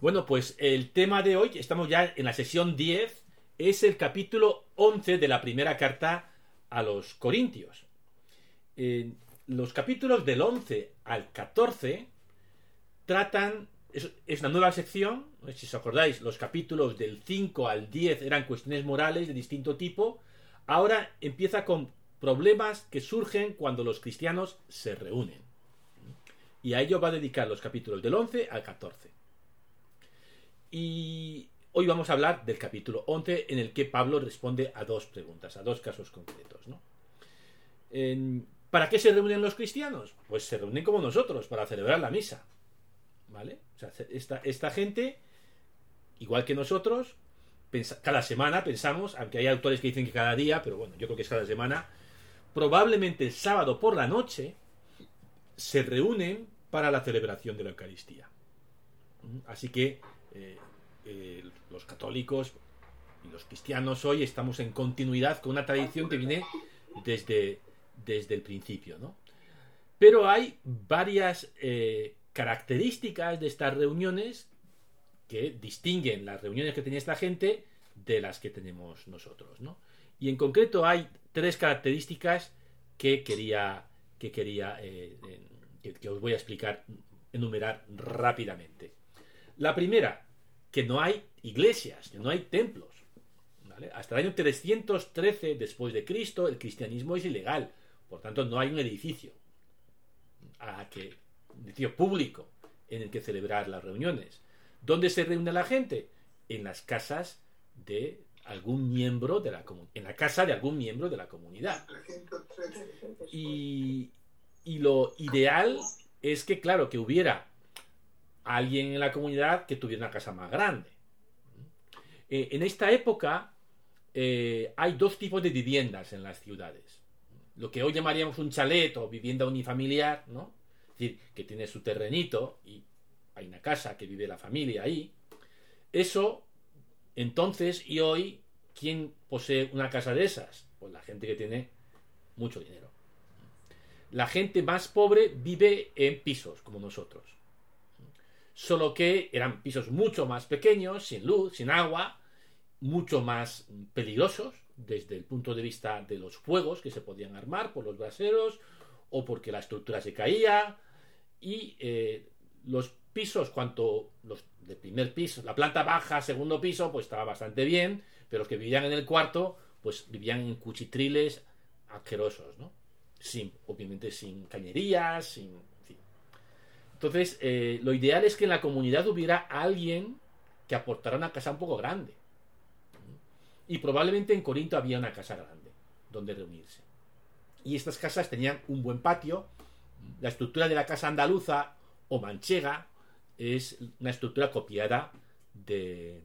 Bueno, pues el tema de hoy, estamos ya en la sesión 10, es el capítulo 11 de la primera carta a los Corintios. Eh, los capítulos del 11 al 14 tratan, es, es, una nueva sección, si os acordáis, los capítulos del 5 al 10 eran cuestiones morales de distinto tipo, ahora empieza con problemas que surgen cuando los cristianos se reúnen. Y a ello va a dedicar los capítulos del 11 al 14. Y hoy vamos a hablar del capítulo 11 en el que Pablo responde a dos preguntas, a dos casos concretos. ¿no? ¿Para qué se reúnen los cristianos? Pues se reúnen como nosotros, para celebrar la misa. ¿Vale? O sea, esta, esta gente, igual que nosotros, cada semana pensamos, aunque hay autores que dicen que cada día, pero bueno, yo creo que es cada semana, probablemente el sábado por la noche se reúnen para la celebración de la Eucaristía. Así que eh, eh, los católicos y los cristianos hoy estamos en continuidad con una tradición que viene desde, desde el principio. ¿no? Pero hay varias eh, características de estas reuniones que distinguen las reuniones que tenía esta gente de las que tenemos nosotros. ¿no? Y en concreto hay tres características que quería, que, quería que, que os voy a explicar, enumerar rápidamente. La primera, que no hay iglesias, que no hay templos. ¿vale? Hasta el año 313 después de Cristo el cristianismo es ilegal, por tanto no hay un edificio a que edificio público en el que celebrar las reuniones. ¿Dónde se reúne la gente? En las casas de algún miembro de la comunidad, en la casa de algún miembro de la comunidad. Y, y lo ideal es que, claro, que hubiera alguien en la comunidad que tuviera una casa más grande. Eh, en esta época eh, hay dos tipos de viviendas en las ciudades. Lo que hoy llamaríamos un chalet o vivienda unifamiliar, ¿no? Es decir, que tiene su terrenito y hay una casa que vive la familia ahí. Eso, entonces y hoy, ¿quién posee una casa de esas? Pues la gente que tiene mucho dinero. La gente más pobre vive en pisos, como nosotros solo que eran pisos mucho más pequeños, sin luz, sin agua, mucho más peligrosos desde el punto de vista de los fuegos que se podían armar por los braseros o porque la estructura se caía y eh, los pisos, cuanto los de primer piso, la planta baja, segundo piso, pues estaba bastante bien, pero los que vivían en el cuarto, pues vivían en cuchitriles asquerosos, ¿no? Sin, obviamente sin cañerías, sin entonces, eh, lo ideal es que en la comunidad hubiera alguien que aportara una casa un poco grande. Y probablemente en Corinto había una casa grande donde reunirse. Y estas casas tenían un buen patio. La estructura de la casa andaluza o manchega es una estructura copiada de,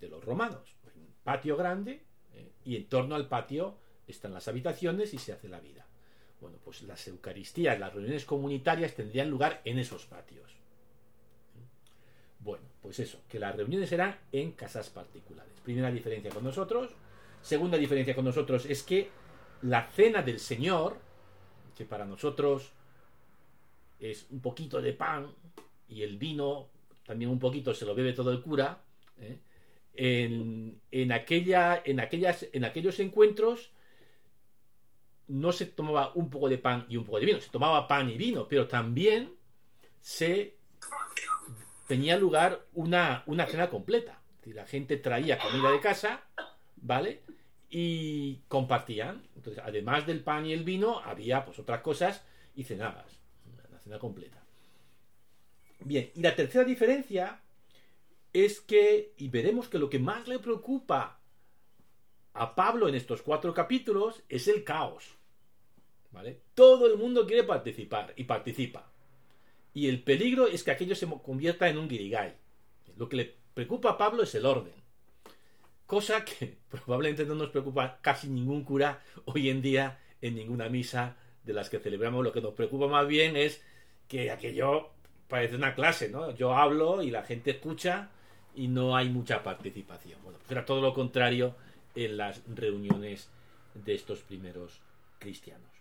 los romanos. Un patio grande eh, y en torno al patio están las habitaciones y se hace la vida. Bueno, pues las Eucaristías, las reuniones comunitarias tendrían lugar en esos patios. Bueno, pues eso, que las reuniones eran en casas particulares. Primera diferencia con nosotros. Segunda diferencia con nosotros es que la cena del Señor, que para nosotros es un poquito de pan y el vino también un poquito se lo bebe todo el cura, ¿eh? en, aquella, en, aquellas, en aquellos encuentros no se tomaba un poco de pan y un poco de vino, se tomaba pan y vino, pero también se tenía lugar una, una cena completa. la gente traía comida de casa, ¿vale? Y compartían. Entonces, además del pan y el vino, había pues otras cosas y cenabas. Una cena completa. Bien, y la tercera diferencia es que, y veremos que lo que más le preocupa a Pablo en estos cuatro capítulos es el caos. Todo el mundo quiere participar y participa. Y el peligro es que aquello se convierta en un guirigay. Lo que le preocupa a Pablo es el orden. Cosa que probablemente no nos preocupa casi ningún cura hoy en día en ninguna misa de las que celebramos. Lo que nos preocupa más bien es que aquello parece una clase, ¿no? Yo hablo y la gente escucha y no hay mucha participación. Bueno, pues era todo lo contrario en las reuniones de estos primeros cristianos.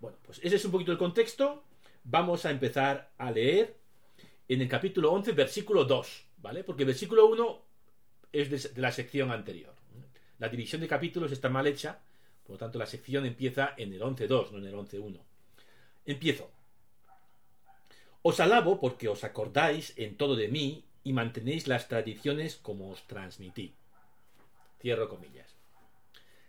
Bueno, pues ese es un poquito el contexto. Vamos a empezar a leer en el capítulo 11, versículo 2. ¿vale? Porque el versículo 1 es de la sección anterior. La división de capítulos está mal hecha, por lo tanto la sección empieza en el 11.2, no en el 11.1. Empiezo. Os alabo porque os acordáis en todo de mí y mantenéis las tradiciones como os transmití. Cierro comillas.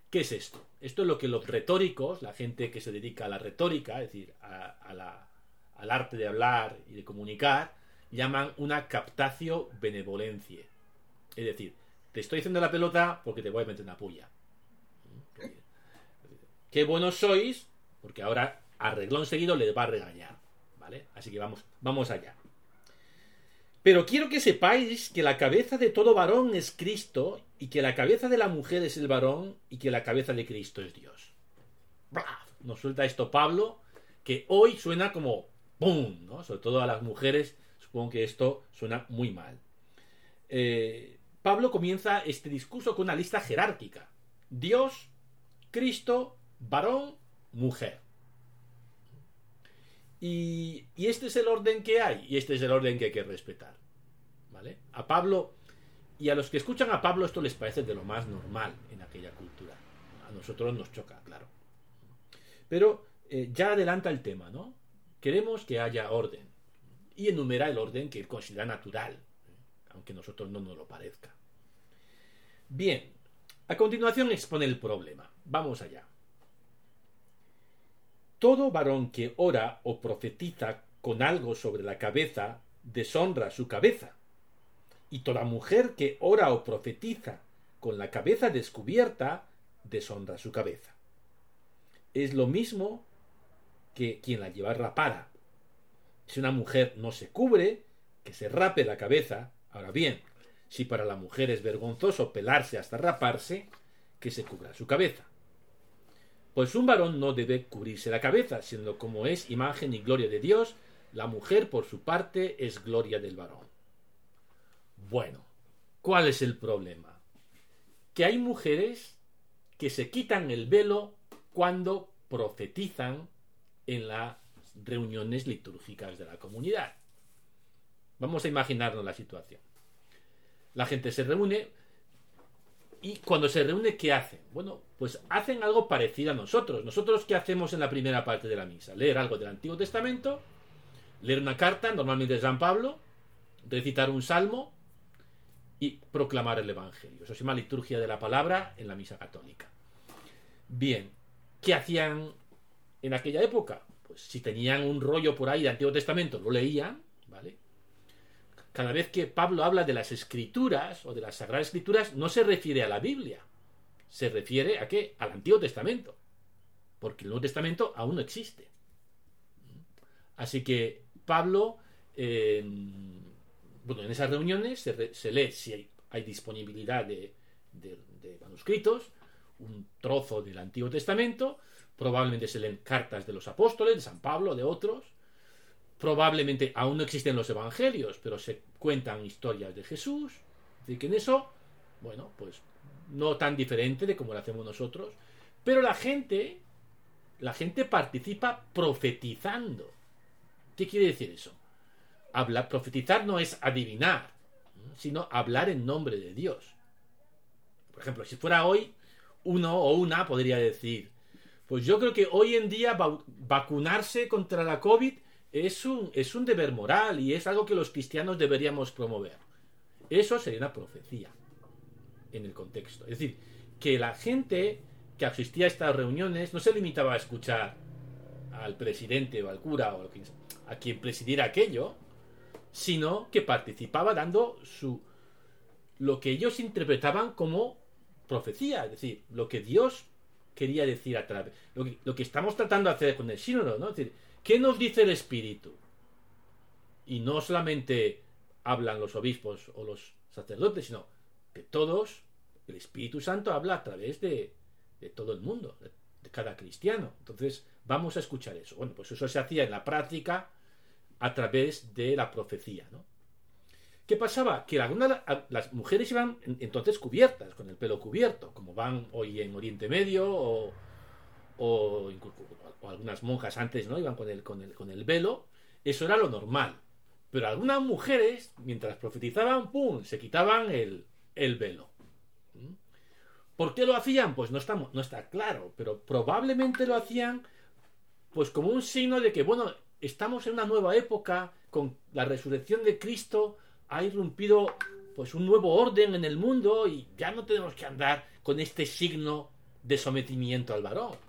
¿Qué es esto? Esto es lo que los retóricos, la gente que se dedica a la retórica, es decir, al arte de hablar y de comunicar, llaman una captatio benevolencia. Es decir, te estoy haciendo la pelota porque te voy a meter una puya. Qué buenos sois, porque ahora a reglón seguido le va a regañar. ¿Vale? Así que vamos, vamos allá. Pero quiero que sepáis que la cabeza de todo varón es Cristo y que la cabeza de la mujer es el varón y que la cabeza de Cristo es Dios. Nos suelta esto Pablo, que hoy suena como ¡pum! ¿no? Sobre todo a las mujeres, supongo que esto suena muy mal. Eh, Pablo comienza este discurso con una lista jerárquica. Dios, Cristo, varón, mujer. Y, este es el orden que hay, y este es el orden que hay que respetar. ¿Vale? A Pablo, y a los que escuchan a Pablo esto les parece de lo más normal en aquella cultura. A nosotros nos choca, claro. Pero eh, ya adelanta el tema, ¿no? Queremos que haya orden. Y enumera el orden que él considera natural, aunque a nosotros no nos lo parezca. Bien, a continuación expone el problema. Vamos allá. Todo varón que ora o profetiza con algo sobre la cabeza deshonra su cabeza. Y toda mujer que ora o profetiza con la cabeza descubierta deshonra su cabeza. Es lo mismo que quien la lleva rapada. Si una mujer no se cubre, que se rape la cabeza. Ahora bien, si para la mujer es vergonzoso pelarse hasta raparse, que se cubra su cabeza. Pues un varón no debe cubrirse la cabeza, siendo como es imagen y gloria de Dios, la mujer por su parte es gloria del varón. Bueno, ¿cuál es el problema? Que hay mujeres que se quitan el velo cuando profetizan en las reuniones litúrgicas de la comunidad. Vamos a imaginarnos la situación. La gente se reúne, y cuando se reúne, ¿qué hacen? Bueno, pues hacen algo parecido a nosotros. Nosotros, ¿qué hacemos en la primera parte de la misa? Leer algo del Antiguo Testamento, leer una carta, normalmente de San Pablo, recitar un salmo y proclamar el Evangelio. Eso se llama liturgia de la palabra en la misa católica. Bien, ¿qué hacían en aquella época? Pues si tenían un rollo por ahí de Antiguo Testamento, lo leían, ¿vale? Cada vez que Pablo habla de las escrituras o de las sagradas escrituras, no se refiere a la Biblia, se refiere a qué? Al Antiguo Testamento, porque el Nuevo Testamento aún no existe. Así que Pablo, bueno, en esas reuniones se, lee si hay, disponibilidad de, de manuscritos, un trozo del Antiguo Testamento, probablemente se leen cartas de los apóstoles, de San Pablo, de otros, probablemente aún no existen los evangelios, pero se cuentan historias de Jesús, de que en eso, bueno, pues no tan diferente de como lo hacemos nosotros, pero la gente, la gente participa profetizando. ¿Qué quiere decir eso? Hablar, profetizar no es adivinar, sino hablar en nombre de Dios. Por ejemplo, si fuera hoy, uno o una podría decir, pues yo creo que hoy en día vacunarse contra la COVID es un, es un deber moral y es algo que los cristianos deberíamos promover. Eso sería una profecía en el contexto. Es decir, que la gente que asistía a estas reuniones no se limitaba a escuchar al presidente o al cura o a quien presidiera aquello, sino que participaba dando su lo que ellos interpretaban como profecía, es decir, lo que Dios quería decir a través, lo que, lo que estamos tratando de hacer con el sínodo, ¿no? Es decir, ¿Qué nos dice el Espíritu? Y no solamente hablan los obispos o los sacerdotes, sino que todos, el Espíritu Santo habla a través de, todo el mundo, de, cada cristiano. Entonces, vamos a escuchar eso. Bueno, pues eso se hacía en la práctica a través de la profecía, ¿no? ¿Qué pasaba? Que algunas, las mujeres iban entonces cubiertas, con el pelo cubierto, como van hoy en Oriente Medio o, o, algunas monjas antes no iban con el, con, el, con el velo, eso era lo normal. Pero algunas mujeres, mientras profetizaban, ¡pum!, se quitaban el, el velo. ¿Mm? ¿Por qué lo hacían? Pues no está, no está claro, pero probablemente lo hacían pues como un signo de que, bueno, estamos en una nueva época, con la resurrección de Cristo ha irrumpido pues un nuevo orden en el mundo y ya no tenemos que andar con este signo de sometimiento al varón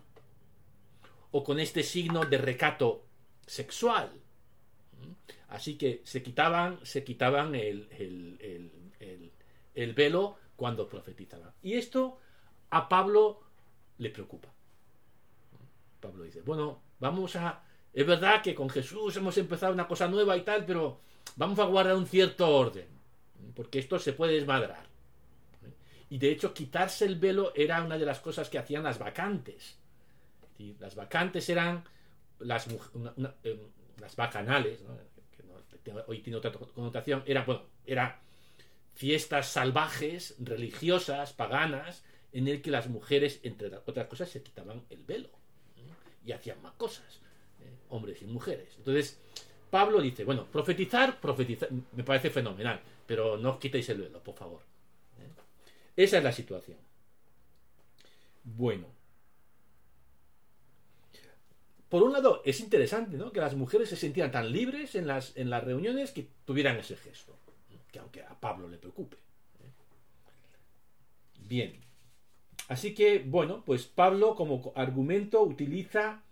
o con este signo de recato sexual. Así que se quitaban, se quitaban el, el velo cuando profetizaban. Y esto a Pablo le preocupa. Pablo dice, bueno, vamos a... Es verdad que con Jesús hemos empezado una cosa nueva y tal, pero vamos a guardar un cierto orden, porque esto se puede desmadrar. Y de hecho, quitarse el velo era una de las cosas que hacían las vacantes. Las vacantes eran las, em, las bacanales, que hoy tiene otra connotación, eran, bueno, era fiestas salvajes, religiosas, paganas, en el que las mujeres, entre otras cosas, se quitaban el velo y hacían más cosas, ¿eh? hombres y mujeres. Entonces, Pablo dice, bueno, profetizar, profetizar, me parece fenomenal, pero no os quitéis el velo, por favor. ¿eh? Esa es la situación. Bueno. Por un lado, es interesante, ¿no? Que las mujeres se sentían tan libres en las, en las reuniones que tuvieran ese gesto. Que aunque a Pablo le preocupe. ¿eh? Bien. Así que, bueno, pues Pablo como argumento utiliza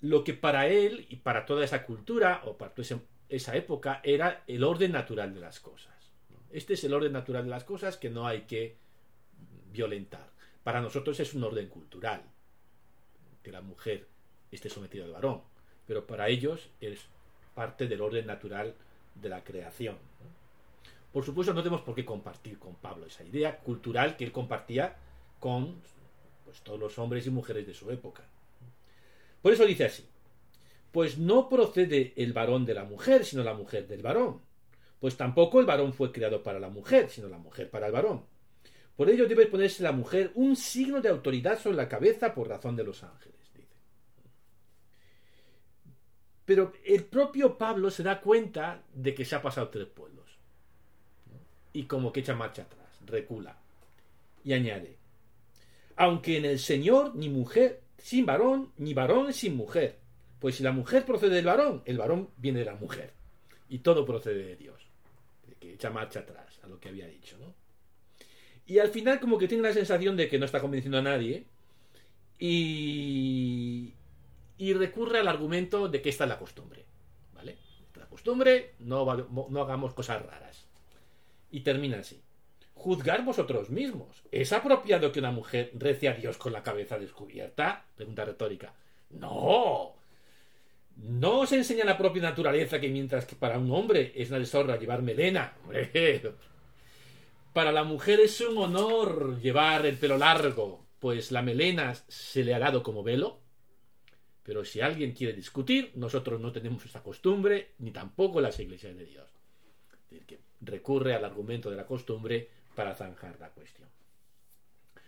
lo que para él y para toda esa cultura o para toda esa época era el orden natural de las cosas. Este es el orden natural de las cosas que no hay que violentar. Para nosotros es un orden cultural, que la mujer esté sometida al varón, pero para ellos es parte del orden natural de la creación. Por supuesto, no tenemos por qué compartir con Pablo esa idea cultural que él compartía con pues, todos los hombres y mujeres de su época. Por eso dice así, pues no procede el varón de la mujer, sino la mujer del varón. Pues tampoco el varón fue creado para la mujer, sino la mujer para el varón. Por ello debe ponerse la mujer un signo de autoridad sobre la cabeza por razón de los ángeles. Dice. Pero el propio Pablo se da cuenta de que se ha pasado tres pueblos. Y como que echa marcha atrás, recula. Y añade, aunque en el Señor ni mujer sin varón, ni varón sin mujer. Pues si la mujer procede del varón, el varón viene de la mujer. Y todo procede de Dios. Que echa marcha atrás a lo que había dicho, ¿no? Y al final como que tiene la sensación de que no está convenciendo a nadie. Y, y recurre al argumento de que esta es la costumbre. ¿Vale? La costumbre, no, no hagamos cosas raras. Y termina así juzgar vosotros mismos. ¿Es apropiado que una mujer rece a Dios con la cabeza descubierta? Pregunta retórica. No. No os enseña la propia naturaleza que mientras que para un hombre es una deshonra llevar melena. Para la mujer es un honor llevar el pelo largo, pues la melena se le ha dado como velo. Pero si alguien quiere discutir, nosotros no tenemos esa costumbre, ni tampoco las iglesias de Dios. Es decir, que recurre al argumento de la costumbre para zanjar la cuestión.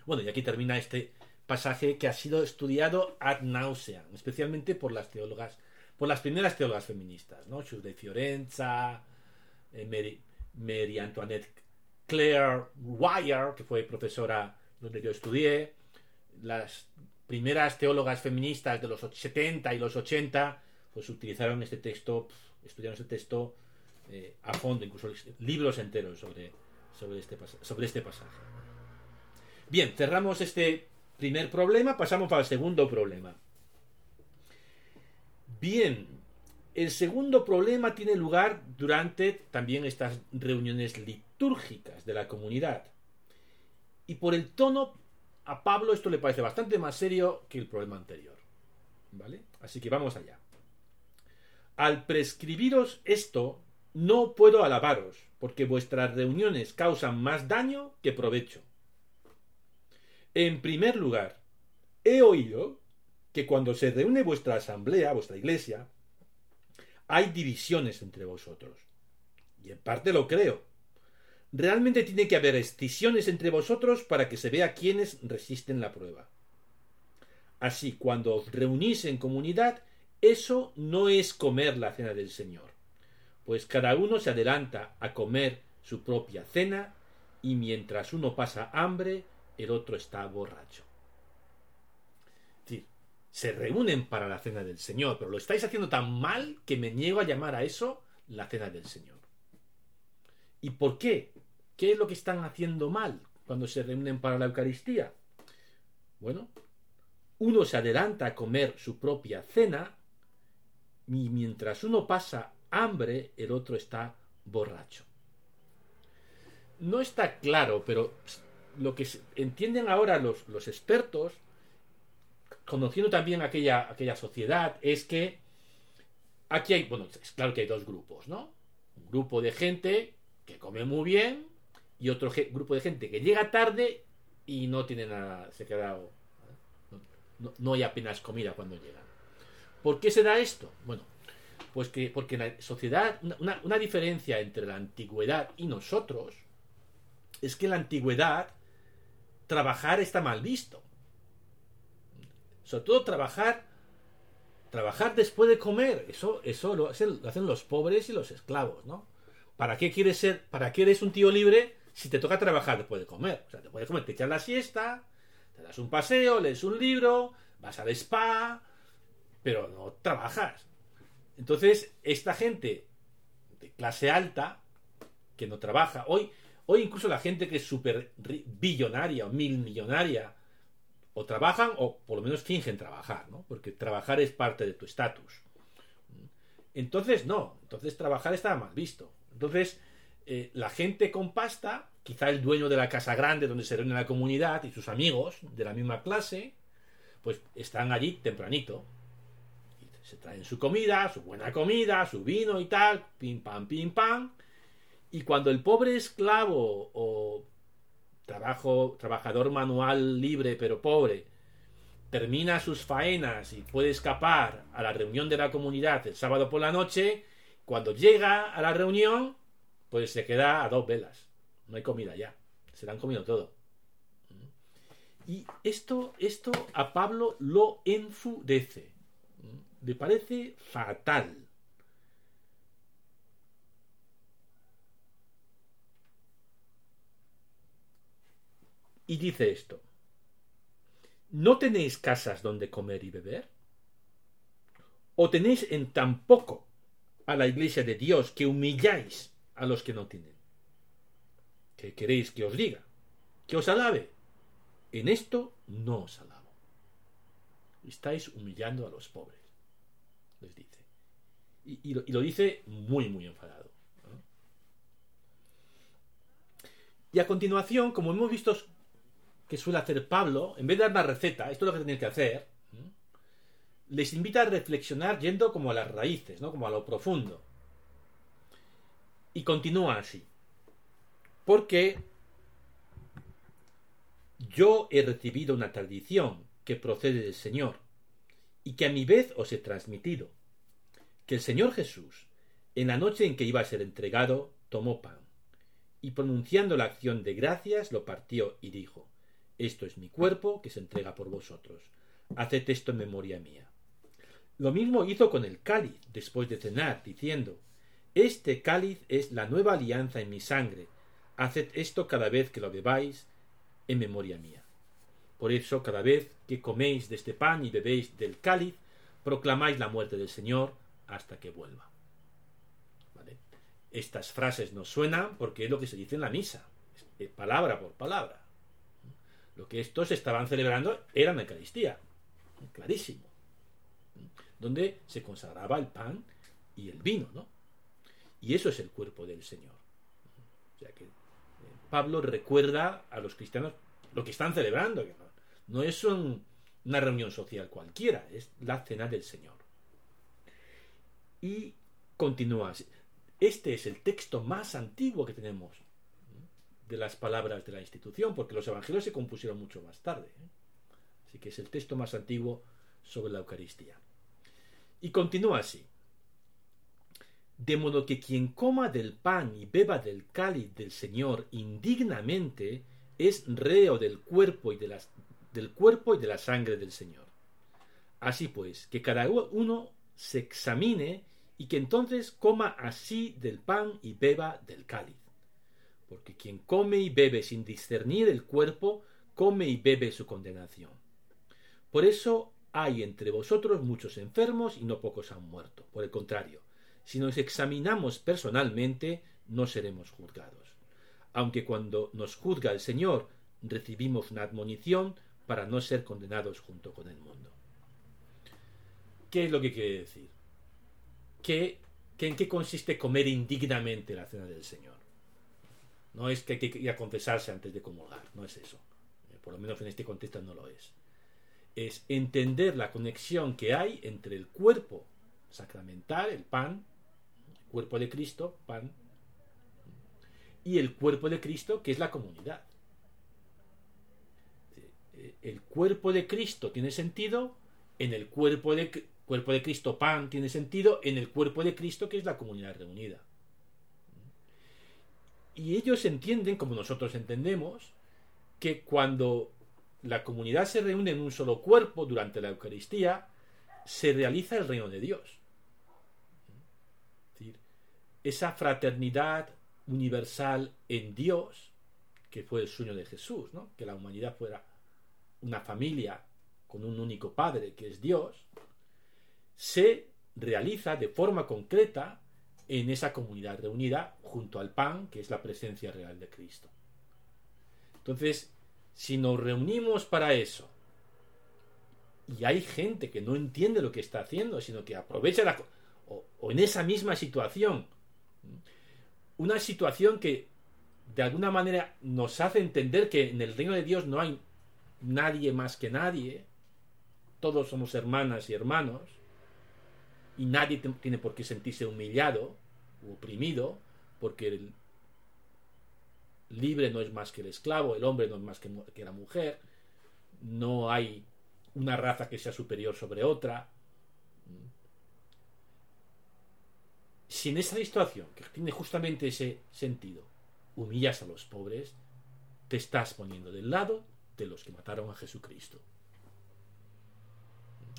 Bueno, y aquí termina este pasaje que ha sido estudiado ad nauseam, especialmente por las teólogas, por las primeras teólogas feministas, ¿no? de Fiorenza, eh, Mary, Antoinette Claire Wire, que fue profesora donde yo estudié, las primeras teólogas feministas de los 70 y los 80, pues utilizaron este texto, estudiaron este texto eh, a fondo, incluso libros enteros sobre sobre este, sobre este pasaje. Bien, cerramos este primer problema, pasamos al segundo problema. Bien, el segundo problema tiene lugar durante también estas reuniones litúrgicas de la comunidad. Y por el tono, a Pablo esto le parece bastante más serio que el problema anterior. ¿Vale? Así que vamos allá. Al prescribiros esto, no puedo alabaros, porque vuestras reuniones causan más daño que provecho. En primer lugar, he oído que cuando se reúne vuestra asamblea, vuestra iglesia, hay divisiones entre vosotros. Y en parte lo creo. Realmente tiene que haber escisiones entre vosotros para que se vea quiénes resisten la prueba. Así, cuando os reunís en comunidad, eso no es comer la cena del Señor pues cada uno se adelanta a comer su propia cena y mientras uno pasa hambre, el otro está borracho. Es decir, se reúnen para la cena del Señor, pero lo estáis haciendo tan mal que me niego a llamar a eso la cena del Señor. ¿Y por qué? ¿Qué es lo que están haciendo mal cuando se reúnen para la Eucaristía? Bueno, uno se adelanta a comer su propia cena y mientras uno pasa hambre, el otro está borracho. No está claro, pero lo que entienden ahora los, expertos, conociendo también aquella sociedad, es que aquí hay, bueno, es claro que hay dos grupos, ¿no? Un grupo de gente que come muy bien y otro grupo de gente que llega tarde y no tiene nada, se ha quedado, no, no hay apenas comida cuando llegan. ¿Por qué se da esto? Bueno, pues que porque en la sociedad, una, una diferencia entre la antigüedad y nosotros es que en la antigüedad trabajar está mal visto. Sobre todo trabajar trabajar después de comer, eso eso lo hacen, lo hacen los pobres y los esclavos, ¿no? ¿Para qué quieres ser, para qué eres un tío libre si te toca trabajar después de comer? O sea, te puedes comer, te echas la siesta, te das un paseo, lees un libro, vas al spa, pero no trabajas. Entonces, esta gente de clase alta, que no trabaja, hoy, hoy incluso la gente que es súper billonaria o mil millonaria, o trabajan o por lo menos fingen trabajar, ¿no? Porque trabajar es parte de tu estatus. Entonces, no, entonces trabajar está mal visto. Entonces, eh, la gente con pasta, quizá el dueño de la casa grande donde se reúne la comunidad y sus amigos de la misma clase, pues están allí tempranito, se traen su comida, su buena comida, su vino y tal, pim pam, pim pam. Y cuando el pobre esclavo o trabajo, trabajador manual libre pero pobre termina sus faenas y puede escapar a la reunión de la comunidad el sábado por la noche, cuando llega a la reunión, pues se queda a dos velas. No hay comida ya. Se le han comido todo. Y esto, esto a Pablo lo enfurece me parece fatal. Y dice esto, ¿no tenéis casas donde comer y beber? ¿O tenéis en tan poco a la iglesia de Dios que humilláis a los que no tienen? ¿Qué queréis que os diga? ¿Que os alabe? En esto no os alabo. Estáis humillando a los pobres les dice. Y, lo, dice muy, muy enfadado. Y a continuación, como hemos visto que suele hacer Pablo, en vez de dar una receta, esto es lo que tenéis que hacer, les invita a reflexionar yendo como a las raíces, ¿no? como a lo profundo. Y continúa así. Porque yo he recibido una tradición que procede del Señor y que a mi vez os he transmitido, que el Señor Jesús, en la noche en que iba a ser entregado, tomó pan, y pronunciando la acción de gracias, lo partió y dijo, Esto es mi cuerpo que se entrega por vosotros, haced esto en memoria mía. Lo mismo hizo con el cáliz después de cenar, diciendo, Este cáliz es la nueva alianza en mi sangre, haced esto cada vez que lo bebáis en memoria mía. Por eso, cada vez que coméis de este pan y bebéis del cáliz, proclamáis la muerte del Señor hasta que vuelva. Estas frases nos suenan porque es lo que se dice en la misa, palabra por palabra. Lo que estos estaban celebrando era la Eucaristía, clarísimo, donde se consagraba el pan y el vino, ¿no? Y eso es el cuerpo del Señor. O sea que Pablo recuerda a los cristianos lo que están celebrando, no es una reunión social cualquiera, es la cena del Señor. Y continúa. Este es el texto más antiguo que tenemos de las palabras de la institución, porque los evangelios se compusieron mucho más tarde. ¿eh? Así que es el texto más antiguo sobre la Eucaristía. Y continúa así. De modo que quien coma del pan y beba del cáliz del Señor indignamente es reo del cuerpo y de las del cuerpo y de la sangre del Señor. Así pues, que cada uno se examine y que entonces coma así del pan y beba del cáliz. Porque quien come y bebe sin discernir el cuerpo, come y bebe su condenación. Por eso hay entre vosotros muchos enfermos y no pocos han muerto. Por el contrario, si nos examinamos personalmente, no seremos juzgados. Aunque cuando nos juzga el Señor, recibimos una admonición para no ser condenados junto con el mundo. ¿Qué es lo que quiere decir? ¿Qué, ¿En qué consiste comer indignamente la cena del Señor? No es que hay que confesarse antes de comulgar, no es eso. Eh, por lo menos en este contexto no lo es. Es entender la conexión que hay entre el cuerpo sacramental, el pan, cuerpo de Cristo, pan, y el cuerpo de Cristo, que es la comunidad. El cuerpo de Cristo tiene sentido en el cuerpo de, cuerpo de Cristo, pan, tiene sentido en el cuerpo de Cristo, que es la comunidad reunida. Y ellos entienden, como nosotros entendemos, que cuando la comunidad se reúne en un solo cuerpo durante la Eucaristía, se realiza el reino de Dios. Esa fraternidad universal en Dios, que fue el sueño de Jesús, que la humanidad fuera una familia con un único Padre, que es Dios, se realiza de forma concreta en esa comunidad reunida junto al pan, que es la presencia real de Cristo. Entonces, si nos reunimos para eso, y hay gente que no entiende lo que está haciendo, sino que aprovecha la... o en esa misma situación, una situación que de alguna manera nos hace entender que en el reino de Dios no hay nadie más que nadie, todos somos hermanas y hermanos, y nadie tiene por qué sentirse humillado o oprimido porque el libre no es más que el esclavo, el hombre no es más que la mujer, no hay una raza que sea superior sobre otra. Si en esa situación, que tiene justamente ese sentido, humillas a los pobres, te estás poniendo del lado de los que mataron a Jesucristo.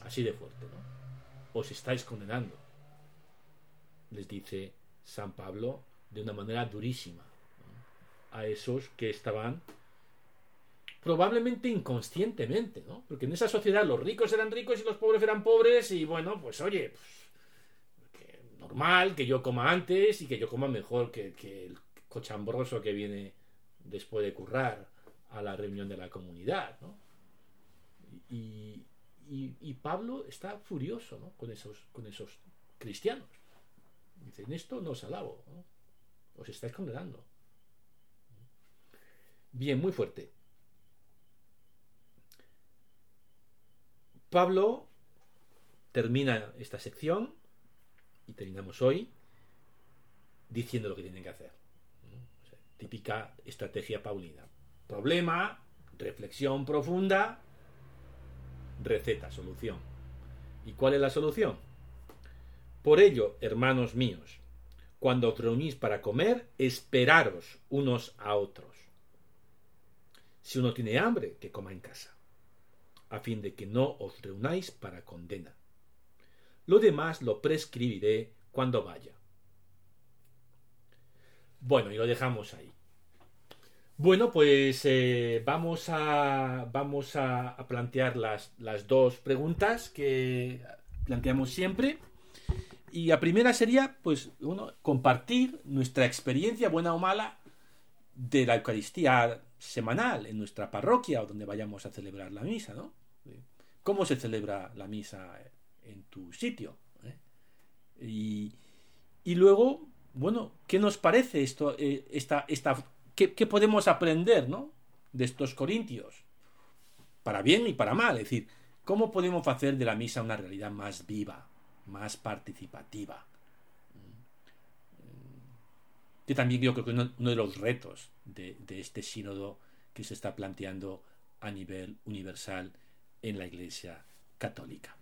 Así de fuerte, ¿no? os estáis condenando. Les dice San Pablo de una manera durísima a esos que estaban probablemente inconscientemente, ¿no? Porque en esa sociedad los ricos eran ricos y los pobres eran pobres y bueno, pues oye, pues, normal que yo coma antes y que yo coma mejor que, que el cochambroso que viene después de currar a la reunión de la comunidad, ¿no? Y, y, Pablo está furioso con, esos, con esos cristianos. Dice, en esto no os alabo, os estáis condenando. Bien, muy fuerte. Pablo termina esta sección y terminamos hoy diciendo lo que tienen que hacer. típica estrategia paulina. Problema, reflexión profunda, receta, solución. ¿Y cuál es la solución? Por ello, hermanos míos, cuando os reunís para comer, esperaros unos a otros. Si uno tiene hambre, que coma en casa, a fin de que no os reunáis para condena. Lo demás lo prescribiré cuando vaya. Bueno, y lo dejamos ahí. Bueno, pues eh, vamos a, vamos a, plantear las, las, dos preguntas que planteamos siempre. Y la primera sería, pues, uno, compartir nuestra experiencia, buena o mala, de la Eucaristía semanal en nuestra parroquia o donde vayamos a celebrar la misa, ¿no? ¿Cómo se celebra la misa en tu sitio? ¿Eh? Y, y, luego, bueno, ¿qué nos parece esto, eh, esta, esta ¿qué, podemos aprender ¿no? de estos corintios? Para bien y para mal. Es decir, ¿cómo podemos hacer de la misa una realidad más viva, más participativa? Que también yo creo que uno, uno de los retos de, de este sínodo que se está planteando a nivel universal en la Iglesia católica.